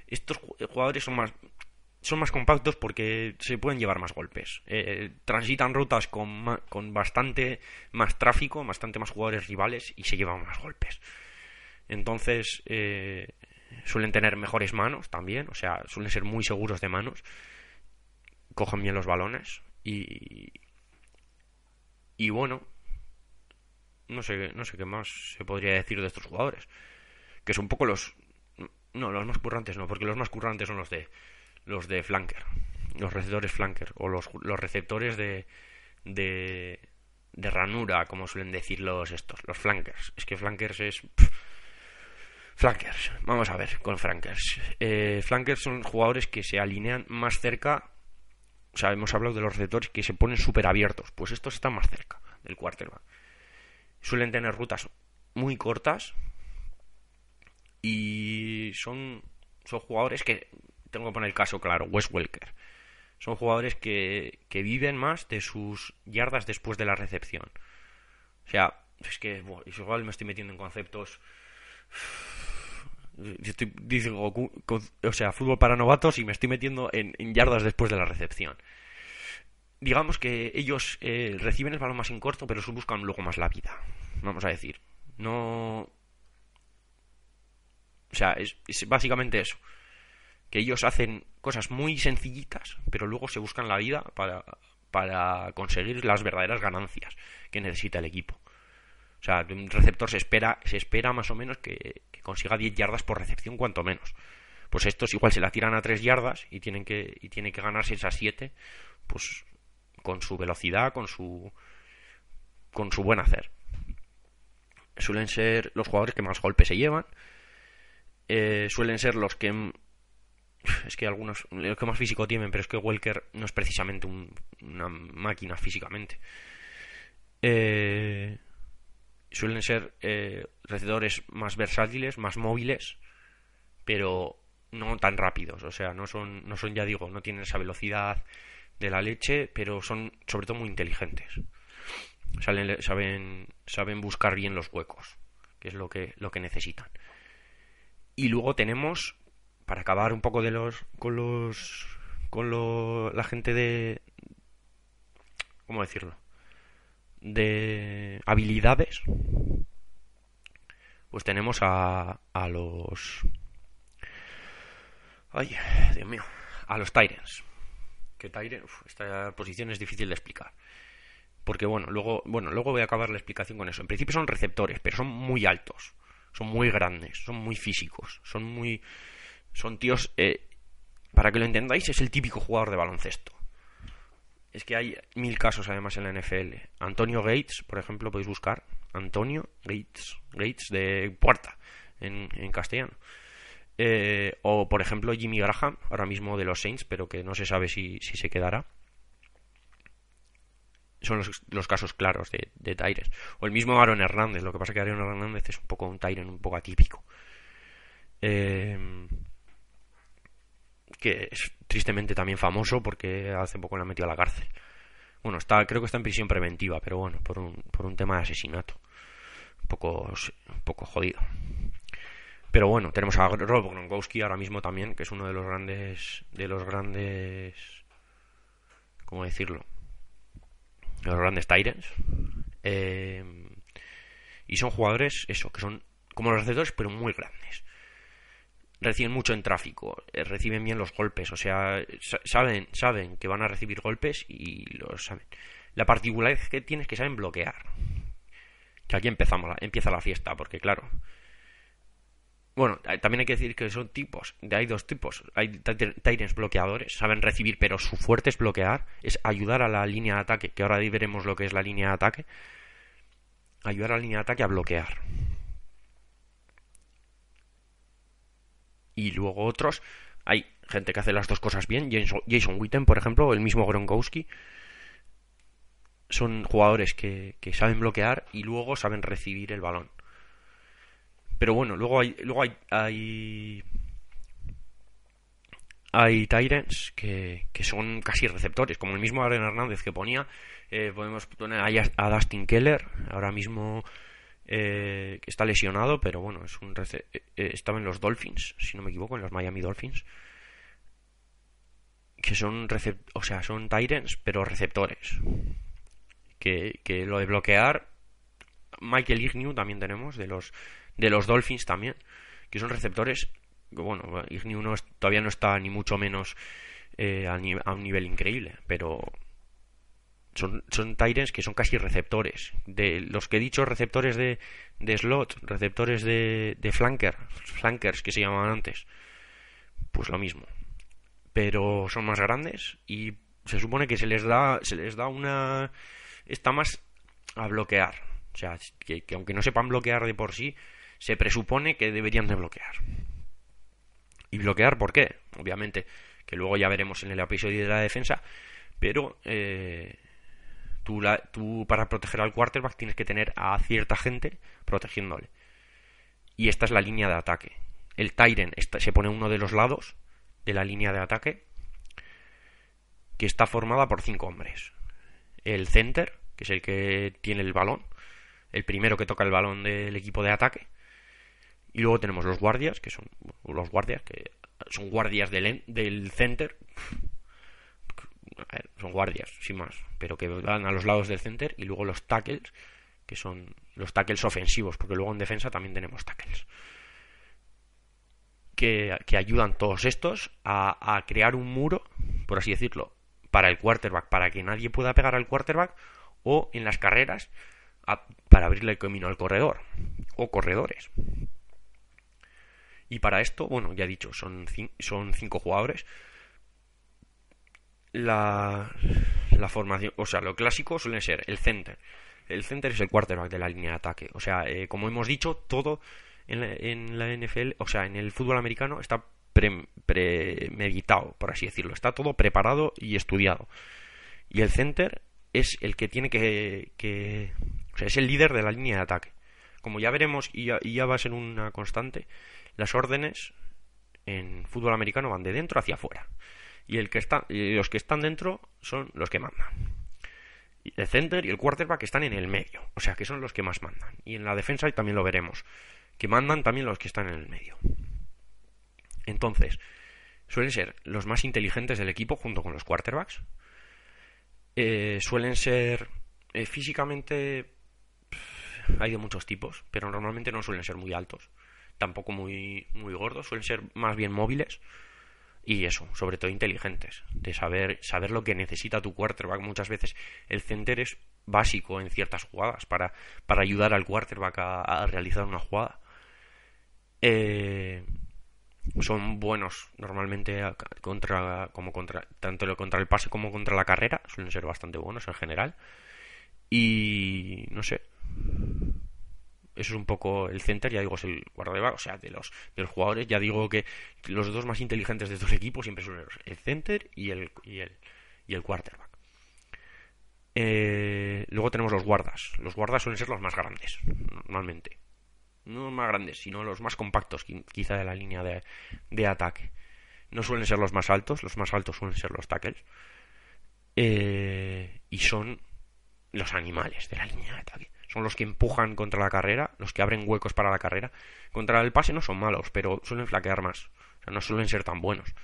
Estos jugadores son más, son más compactos porque se pueden llevar más golpes. Eh, transitan rutas con, con bastante más tráfico, bastante más jugadores rivales y se llevan más golpes. Entonces, eh, suelen tener mejores manos también, o sea, suelen ser muy seguros de manos cogen bien los balones y y bueno no sé no sé qué más se podría decir de estos jugadores que son un poco los no los más currantes no porque los más currantes son los de los de flanker los receptores flanker o los, los receptores de, de de ranura como suelen decir los estos los flankers es que flankers es flankers vamos a ver con flankers eh, flankers son jugadores que se alinean más cerca o sea, hemos hablado de los receptores que se ponen súper abiertos. Pues estos están más cerca del quarterback. Suelen tener rutas muy cortas y son, son jugadores que, tengo que poner el caso claro, Wes Welker. Son jugadores que, que viven más de sus yardas después de la recepción. O sea, es que igual me estoy metiendo en conceptos [sighs] o sea, fútbol para novatos y me estoy metiendo en, yardas después de la recepción. Digamos que ellos eh, reciben el balón más en corto, pero buscan luego más la vida. Vamos a decir. No. O sea, es, básicamente eso. Que ellos hacen cosas muy sencillitas, pero luego se buscan la vida para, para conseguir las verdaderas ganancias que necesita el equipo. O sea, un receptor se espera, se espera más o menos que, consiga 10 yardas por recepción, cuanto menos. Pues estos igual se la tiran a 3 yardas y tienen que, y tiene que ganarse esas 7, pues con su velocidad, con su, con su buen hacer. Suelen ser los jugadores que más golpes se llevan. Eh, suelen ser los que es que algunos los que más físico tienen pero es que Welker no es precisamente una máquina físicamente eh, suelen ser eh, más versátiles, más móviles, pero no tan rápidos. O sea, no son, no son, ya digo, no tienen esa velocidad de la leche, pero son sobre todo muy inteligentes. saben, saben buscar bien los huecos, que es lo que, lo que necesitan. Y luego tenemos, para acabar un poco de los, con los, con la gente de, ¿cómo decirlo? de habilidades, pues tenemos a, a los... Ay, Dios mío. A los Tyrants. Que Tyrants, esta posición es difícil de explicar. Porque bueno, luego, bueno, luego voy a acabar la explicación con eso. En principio son receptores, pero son muy altos. Son muy grandes, son muy físicos, son muy... Son tíos... Eh, para que lo entendáis, es el típico jugador de baloncesto es que hay mil casos además en la NFL. Antonio Gates, por ejemplo, podéis buscar. Antonio Gates, Gates de Puerta, en, castellano. Eh, o, por ejemplo, Jimmy Graham, ahora mismo de los Saints, pero que no se sabe si, se quedará. Son los, casos claros de, de Tyres. O el mismo Aaron Hernández. Lo que pasa es que Aaron Hernández es un poco un Tyren un poco atípico. Eh, que es tristemente también famoso porque hace poco le ha metido a la cárcel. Bueno, está, creo que está en prisión preventiva, pero bueno, por un, por un tema de asesinato. Poco, un poco jodido. Pero bueno, tenemos a Rob Gronkowski ahora mismo también, que es uno de los grandes, de los grandes, ¿cómo decirlo? De los grandes Tyrants. Eh, y son jugadores, eso, que son como los receptores, pero muy grandes reciben mucho en tráfico, eh, reciben bien los golpes, o sea, saben, saben que van a recibir golpes y lo saben. La particularidad que tienen es que saben bloquear. Que aquí empezamos, empieza la fiesta, porque claro. Bueno, también hay que decir que son tipos, hay dos tipos. Hay Tyrants bloqueadores, saben recibir, pero su fuerte es bloquear, es ayudar a la línea de ataque, que ahora veremos lo que es la línea de ataque. Ayudar a la línea de ataque a bloquear. y luego otros. Hay gente que hace las dos cosas bien. Jason Witten, por ejemplo, el mismo Gronkowski. Son jugadores que, saben bloquear y luego saben recibir el balón. Pero bueno, luego hay, luego hay, hay, hay Tyrants que, que son casi receptores, como el mismo Aaron Hernández que ponía. Eh, podemos poner ahí a Dustin Keller, ahora mismo eh, está lesionado, pero bueno, es un eh, eh, estaba en los Dolphins, si no me equivoco, en los Miami Dolphins, que son o sea, son Tyrants, pero receptores. Que, que lo de bloquear, Michael Ignew también tenemos, de los, de los Dolphins también, que son receptores, bueno, Ignew no todavía no está ni mucho menos a, a un nivel increíble, pero son, son Tyrants que son casi receptores. De los que he dicho, receptores de, de slot, receptores de, de flanker, flankers que se llamaban antes, pues lo mismo. Pero son más grandes y se supone que se les da, se les da una. Está más a bloquear. O sea, que, que aunque no sepan bloquear de por sí, se presupone que deberían de bloquear. ¿Y bloquear por qué? Obviamente, que luego ya veremos en el episodio de la defensa, pero eh, Tú, tú para proteger al quarterback tienes que tener a cierta gente protegiéndole. Y esta es la línea de ataque. El Tyren se pone uno de los lados de la línea de ataque que está formada por cinco hombres. El center, que es el que tiene el balón, el primero que toca el balón del equipo de ataque. Y luego tenemos los guardias, que son los guardias, que son guardias del, del center. Son guardias, sin más, pero que van a los lados del center. Y luego los tackles, que son los tackles ofensivos, porque luego en defensa también tenemos tackles. Que, que ayudan todos estos a, a crear un muro, por así decirlo, para el quarterback, para que nadie pueda pegar al quarterback, o en las carreras, para abrirle el camino al corredor, o corredores. Y para esto, bueno, ya he dicho, son, son cinco jugadores. La, la formación, o sea, lo clásico suele ser el center. El center es el quarterback de la línea de ataque. O sea, eh, como hemos dicho, todo en la, en la, NFL, o sea, en el fútbol americano está premeditado, por así decirlo. Está todo preparado y estudiado. Y el center es el que tiene que, que o sea, es el líder de la línea de ataque. Como ya veremos y ya va a ser una constante, las órdenes en fútbol americano van de dentro hacia afuera. Y, el que está, los que están dentro son los que mandan. El center y el quarterback están en el medio, o sea que son los que más mandan. Y en la defensa también lo veremos, que mandan también los que están en el medio. Entonces, suelen ser los más inteligentes del equipo junto con los quarterbacks. Eh, suelen ser eh, físicamente hay de muchos tipos, pero normalmente no suelen ser muy altos tampoco muy, muy gordos, suelen ser más bien móviles y eso, sobre todo inteligentes, de saber, saber lo que necesita tu quarterback. Muchas veces el center es básico en ciertas jugadas para, para ayudar al quarterback a, realizar una jugada. Eh, son buenos normalmente contra como contra tanto contra el pase como contra la carrera suelen ser bastante buenos en general y no sé eso es un poco el center, ya digo, es el guardaespaldas, o sea, de los, de los jugadores, ya digo que los dos más inteligentes de estos equipos siempre son el center y el, y el, y el quarterback. Eh, luego tenemos los guardas. Los guardas suelen ser los más grandes, normalmente. No los más grandes, sino los más compactos, quizá de la línea de, de ataque. No suelen ser los más altos, los más altos suelen ser los tackles. Eh, y son los animales de la línea de ataque son los que empujan contra la carrera, los que abren huecos para la carrera. Contra el pase no son malos, pero suelen flaquear más. O sea, no suelen ser tan buenos.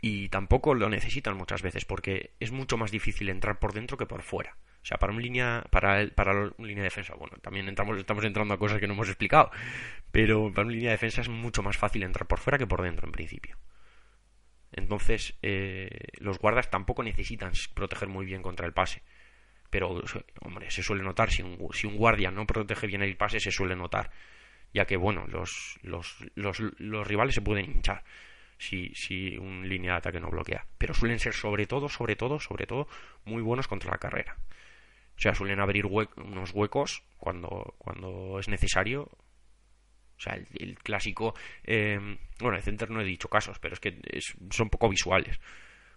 Y tampoco lo necesitan muchas veces, porque es mucho más difícil entrar por dentro que por fuera. O sea, para una línea, para, el, para una línea de defensa, bueno, también entramos, estamos entrando a cosas que no hemos explicado, pero para una línea de defensa es mucho más fácil entrar por fuera que por dentro, en principio. Entonces, eh, los guardas tampoco necesitan proteger muy bien contra el pase pero hombre, se suele notar si un, si un guardia no protege bien el pase, se suele notar, ya que bueno, los, los, los, los rivales se pueden hinchar si, si un línea de ataque no bloquea, pero suelen ser sobre todo, sobre todo, sobre todo muy buenos contra la carrera. O sea, suelen abrir unos huecos cuando, cuando es necesario. O sea, el, clásico. Eh, bueno, el center no he dicho casos, pero es que son poco visuales.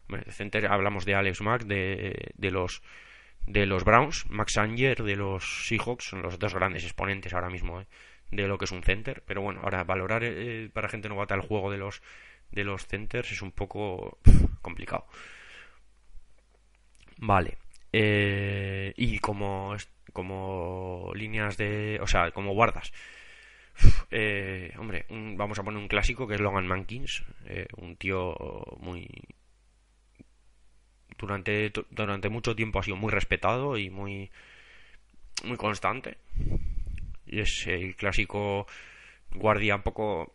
Bueno, el center hablamos de Alex Mack, de, de los de los Browns, Max Anger de los Seahawks son los dos grandes exponentes ahora mismo ¿eh? de lo que es un center. Pero bueno, ahora valorar eh, para gente novata el juego de los de los centers es un poco complicado. Vale. Eh, y como como líneas de, o sea, como guardas. hombre, vamos a poner un clásico que es Logan Mankins, un tío muy durante, durante mucho tiempo ha sido muy respetado y muy, muy constante. Y es el clásico guardia un poco,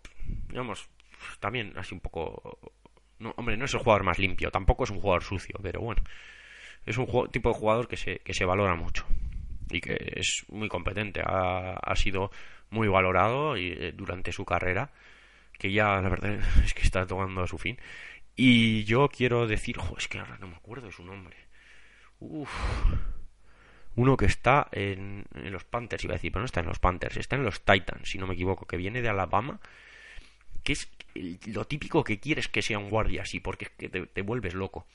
digamos, también así un poco... No, hombre, no es el jugador más limpio, tampoco es un jugador sucio, pero bueno, es un tipo de jugador que se, que se valora mucho y que es muy competente. Ha, ha sido muy valorado y, eh, durante su carrera, que ya la verdad [laughs] es que está tomando a su fin. Y yo quiero decir, es que ahora no me acuerdo de su nombre. Uf. Uno que está en, los Panthers, iba a decir, pero no está en los Panthers, está en los Titans, si no me equivoco, que viene de Alabama, que es lo típico que quieres que sea un guardia así, porque es que te, vuelves loco.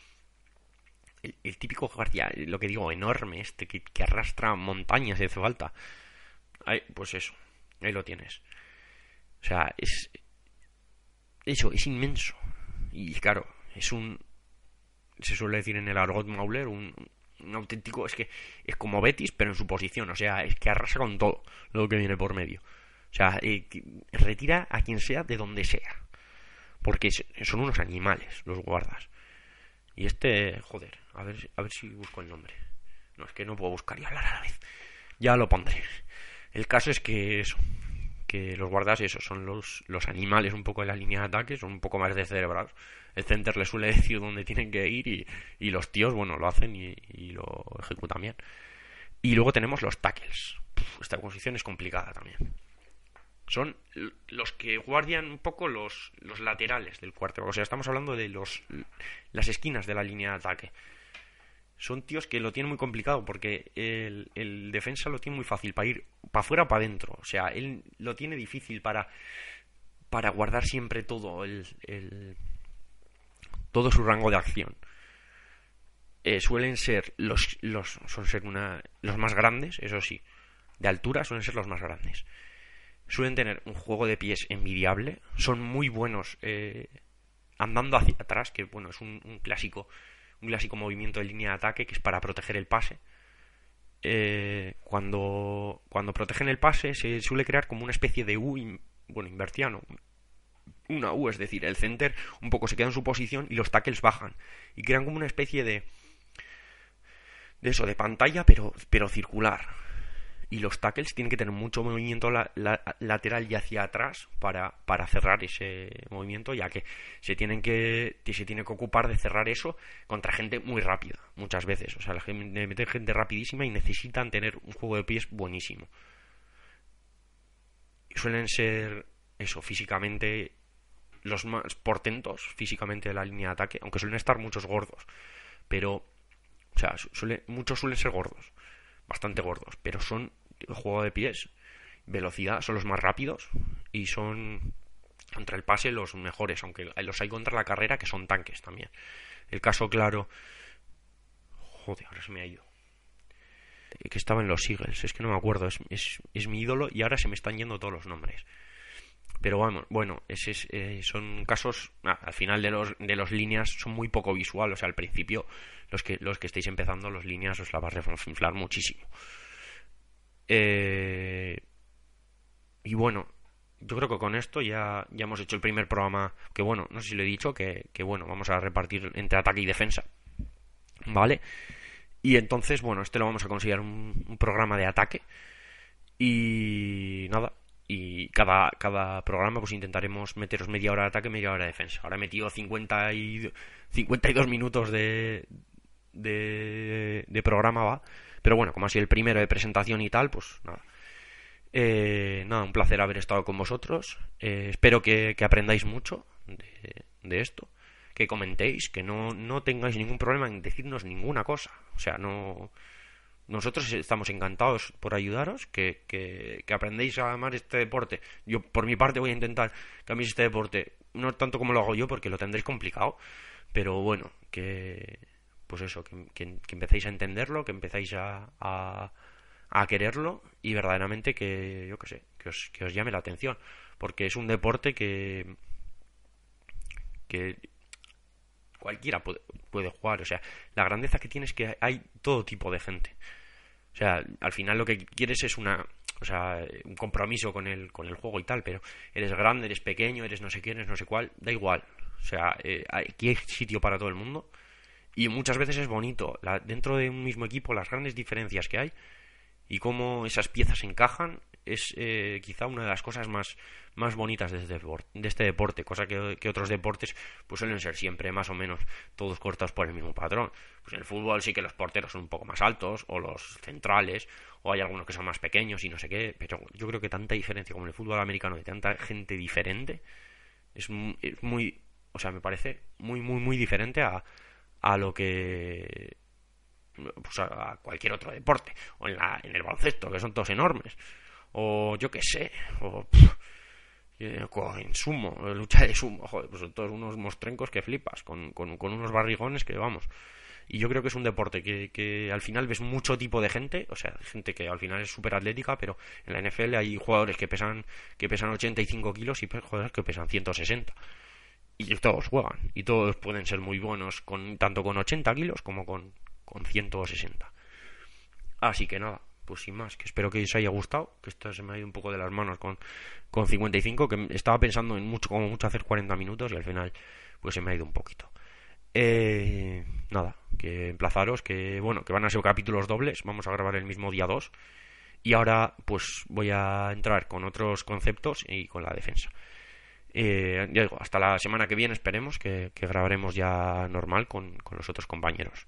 El, típico guardia, lo que digo, enorme, este que, arrastra montañas si hace falta. pues eso, ahí lo tienes. O sea, es. Eso, es inmenso. Y claro, es un. Se suele decir en el argot Mauler, un, un auténtico, es que es como Betis, pero en su posición, o sea, es que arrasa con todo lo que viene por medio. O sea, eh, retira a quien sea de donde sea. Porque son unos animales los guardas. Y este, joder, a ver, a ver si busco el nombre. No, es que no puedo buscar y hablar a la vez. Ya lo pondré. El caso es que eso, que los guardas, esos son los, los animales un poco de la línea de ataque, son un poco más descerebrados. El center le suele [laughs] decir dónde tienen que ir y, y los tíos, bueno, lo hacen y, y, lo ejecutan bien. Y luego tenemos los tackles. esta posición es complicada también. Son los que guardian un poco los, los laterales del cuarto. O sea, estamos hablando de los, las esquinas de la línea de ataque son tíos que lo tienen muy complicado porque el, defensa lo tiene muy fácil para ir para afuera o para adentro. O sea, él lo tiene difícil para, para guardar siempre todo el, todo su rango de acción. Eh, suelen ser los, los, suelen ser una, los más grandes, eso sí. De altura suelen ser los más grandes. Suelen tener un juego de pies envidiable. Son muy buenos eh, andando hacia atrás, que bueno, es un clásico un clásico movimiento de línea de ataque que es para proteger el pase. Eh, cuando, cuando protegen el pase se suele crear como una especie de U, bueno, invertiano, una U, es decir, el center un poco se queda en su posición y los tackles bajan. Y crean como una especie de de eso, de pantalla pero, pero circular y los tackles tienen que tener mucho movimiento lateral y hacia atrás para, para, cerrar ese movimiento, ya que se tienen que se tiene que ocupar de cerrar eso contra gente muy rápida, muchas veces. O sea, la gente gente rapidísima y necesitan tener un juego de pies buenísimo. Suelen ser eso, físicamente los más portentos físicamente de la línea de ataque, aunque suelen estar muchos gordos. Pero, o sea, muchos suelen ser gordos bastante gordos, pero son juego de pies, velocidad, son los más rápidos y son contra el pase los mejores, aunque los hay contra la carrera que son tanques también. El caso claro, joder, ahora se me ha ido. Que estaba en los Eagles, es que no me acuerdo, es, es, mi ídolo y ahora se me están yendo todos los nombres. Pero vamos, bueno, ese eh, son casos, al final de los, de los líneas son muy poco visual, o sea, al principio los que, los que estáis empezando, los líneas os la vas a inflar muchísimo. Eh, y bueno, yo creo que con esto ya, ya hemos hecho el primer programa, que bueno, no sé si lo he dicho, que, bueno, vamos a repartir entre ataque y defensa. ¿Vale? Y entonces, bueno, este lo vamos a considerar un, programa de ataque. Y nada, y cada, cada programa pues intentaremos meteros media hora de ataque, media hora de defensa. Ahora he metido 50 y, 52 minutos de, de, programa, va. Pero bueno, como ha sido el primero de presentación y tal, pues nada. Eh, nada, un placer haber estado con vosotros. Eh, espero que, aprendáis mucho de, esto. Que comentéis, que no, no tengáis ningún problema en decirnos ninguna cosa. O sea, no nosotros estamos encantados por ayudaros, que, que, que, aprendéis a amar este deporte. Yo, por mi parte, voy a intentar que améis este deporte, no tanto como lo hago yo, porque lo tendréis complicado, pero bueno, que, pues eso, que, que, empecéis a entenderlo, que empezáis a, a, quererlo y verdaderamente que, yo qué sé, que os, que os llame la atención. Porque es un deporte que, que cualquiera puede, puede, jugar. O sea, la grandeza que tiene es que hay todo tipo de gente. O sea, al final lo que quieres es una, o sea, un compromiso con el, con el juego y tal, pero eres grande, eres pequeño, eres no sé quién, eres no sé cuál, da igual. O sea, eh, aquí hay sitio para todo el mundo y muchas veces es bonito, dentro de un mismo equipo, las grandes diferencias que hay y cómo esas piezas encajan es eh, quizá una de las cosas más, más bonitas de este, de este deporte, cosa que, otros deportes pues suelen ser siempre más o menos todos cortados por el mismo patrón. Pues en el fútbol sí que los porteros son un poco más altos, o los centrales, o hay algunos que son más pequeños y no sé qué, pero yo creo que tanta diferencia como en el fútbol americano de tanta gente diferente es muy o sea, me parece muy, muy, muy diferente a, a lo que pues a cualquier otro deporte o en, la, en el baloncesto que son todos enormes o yo qué sé o en sumo lucha de sumo joder, pues son todos unos mostrencos que flipas con, con, unos barrigones que vamos y yo creo que es un deporte que, que al final ves mucho tipo de gente o sea gente que al final es súper atlética pero en la NFL hay jugadores que pesan que pesan 85 kilos y jugadores que pesan 160 y todos juegan y todos pueden ser muy buenos con tanto con 80 kilos como con con 160. Así que nada, pues sin más, que espero que os haya gustado, que esto se me ha ido un poco de las manos con, con 55, que estaba pensando en mucho, como mucho hacer 40 minutos y al final pues se me ha ido un poquito. Eh, nada, que emplazaros, que bueno, que van a ser capítulos dobles, vamos a grabar el mismo día 2 y ahora pues voy a entrar con otros conceptos y con la defensa. Eh, digo, hasta la semana que viene esperemos que, grabaremos ya normal con los otros compañeros.